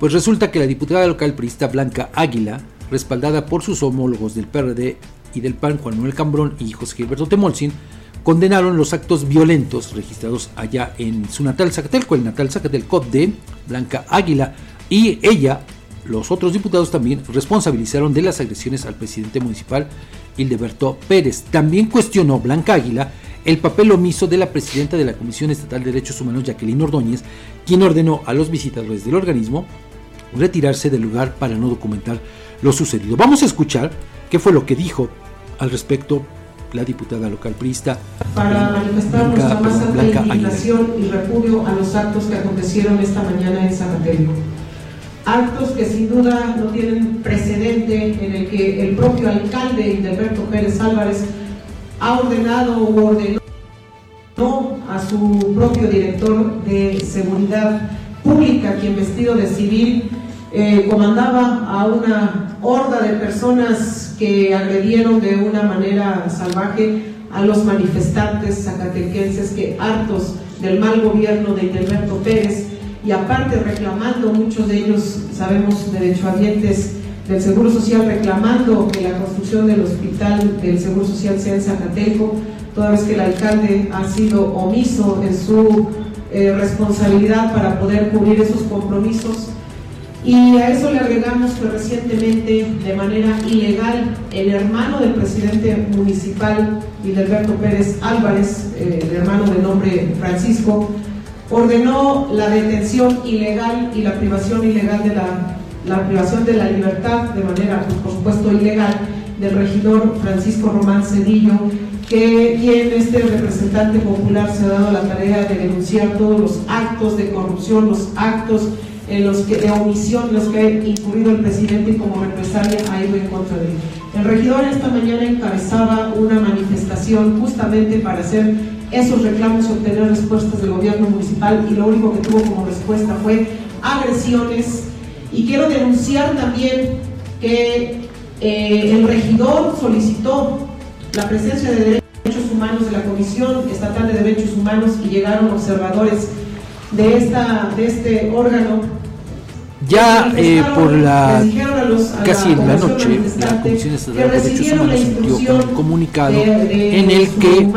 Pues resulta que la diputada local priista Blanca Águila, respaldada por sus homólogos del PRD y del PAN, Juan Manuel Cambrón y José Gilberto Temolsin, condenaron los actos violentos registrados allá en su natal Zacatelco, el natal Zacatelco de Blanca Águila, y ella, los otros diputados también responsabilizaron de las agresiones al presidente municipal Hildeberto Pérez. También cuestionó Blanca Águila el papel omiso de la presidenta de la Comisión Estatal de Derechos Humanos, Jacqueline Ordóñez, quien ordenó a los visitadores del organismo retirarse del lugar para no documentar lo sucedido. Vamos a escuchar qué fue lo que dijo al respecto la diputada local priista. Para manifestar nuestra más alta indignación y repudio a los actos que acontecieron esta mañana en Zacatelco. Actos que sin duda no tienen precedente en el que el propio alcalde Hildeberto Pérez Álvarez ha ordenado o ordenó a su propio director de seguridad pública, quien vestido de civil eh, comandaba a una horda de personas que agredieron de una manera salvaje a los manifestantes zacatequenses que hartos del mal gobierno de Hildeberto Pérez y aparte reclamando, muchos de ellos sabemos derechohabientes del Seguro Social, reclamando que la construcción del hospital del Seguro Social sea en Zacateco, toda vez que el alcalde ha sido omiso en su eh, responsabilidad para poder cubrir esos compromisos y a eso le agregamos que recientemente, de manera ilegal, el hermano del presidente municipal, Hildeberto Pérez Álvarez, eh, el hermano de nombre Francisco, ordenó la detención ilegal y la privación ilegal de la, la privación de la libertad, de manera, pues, por supuesto, ilegal, del regidor Francisco Román Cedillo, que quien este representante popular se ha dado la tarea de denunciar todos los actos de corrupción, los actos en los que, de omisión los que ha incurrido el presidente y como represalia ha ido en contra de él. El regidor esta mañana encabezaba una manifestación justamente para hacer esos reclamos y obtener respuestas del gobierno municipal y lo único que tuvo como respuesta fue agresiones. Y quiero denunciar también que eh, el regidor solicitó la presencia de derechos humanos de la Comisión Estatal de Derechos Humanos y llegaron observadores de, esta, de este órgano. Ya eh, por la casi en la noche, la Comisión Estatal de Derechos Humanos emitió un comunicado en el que eh,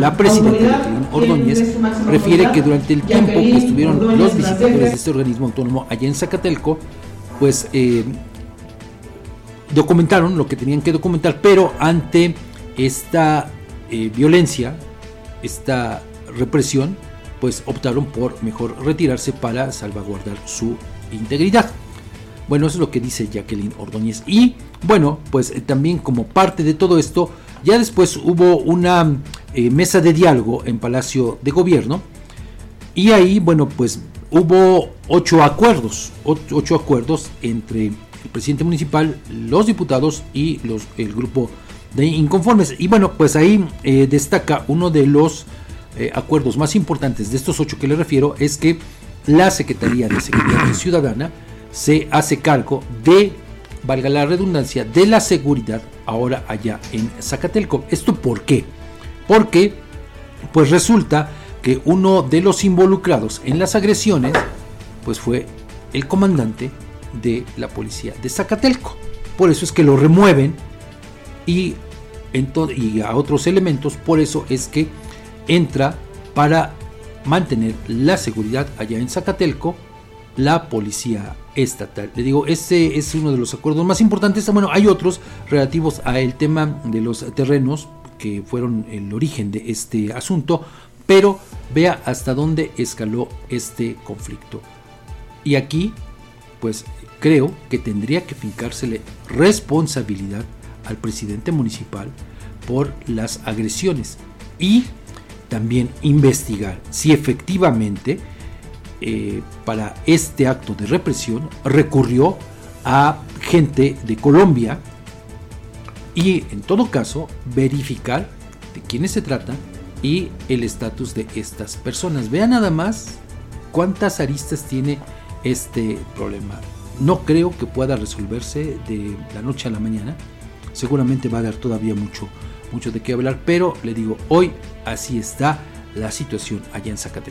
la presidenta Ordóñez refiere que durante el tiempo que estuvieron los visitadores de este organismo autónomo allá en Zacatelco, pues eh, documentaron lo que tenían que documentar, pero ante esta violencia, esta represión, pues optaron por mejor retirarse para salvaguardar su integridad. Bueno, eso es lo que dice Jacqueline Ordóñez. Y bueno, pues eh, también como parte de todo esto, ya después hubo una eh, mesa de diálogo en Palacio de Gobierno. Y ahí, bueno, pues hubo ocho acuerdos, ocho, acuerdos entre el presidente municipal, los diputados y los, el grupo de inconformes. Y bueno, pues ahí eh, destaca uno de los acuerdos más importantes de estos ocho que le refiero, es que la Secretaría de Seguridad Ciudadana se hace cargo de, valga la redundancia, de la seguridad ahora allá en Zacatelco. ¿Esto por qué? Porque pues resulta que uno de los involucrados en las agresiones pues fue el comandante de la policía de Zacatelco. Por eso es que lo remueven y, y a otros elementos, por eso es que entra para mantener la seguridad allá en Zacatelco, la policía estatal. Le digo, ese es uno de los acuerdos más importantes. Bueno, hay otros relativos a el tema de los terrenos que fueron el origen de este asunto, pero vea hasta dónde escaló este conflicto. Y aquí, pues creo que tendría que fincársele responsabilidad al presidente municipal por las agresiones y también investigar si efectivamente eh, para este acto de represión recurrió a gente de Colombia y en todo caso verificar de quiénes se trata y el estatus de estas personas. Vean nada más cuántas aristas tiene este problema. No creo que pueda resolverse de la noche a la mañana. Seguramente va a dar todavía mucho mucho de qué hablar, pero le digo, hoy así está la situación allá en Zacatecas.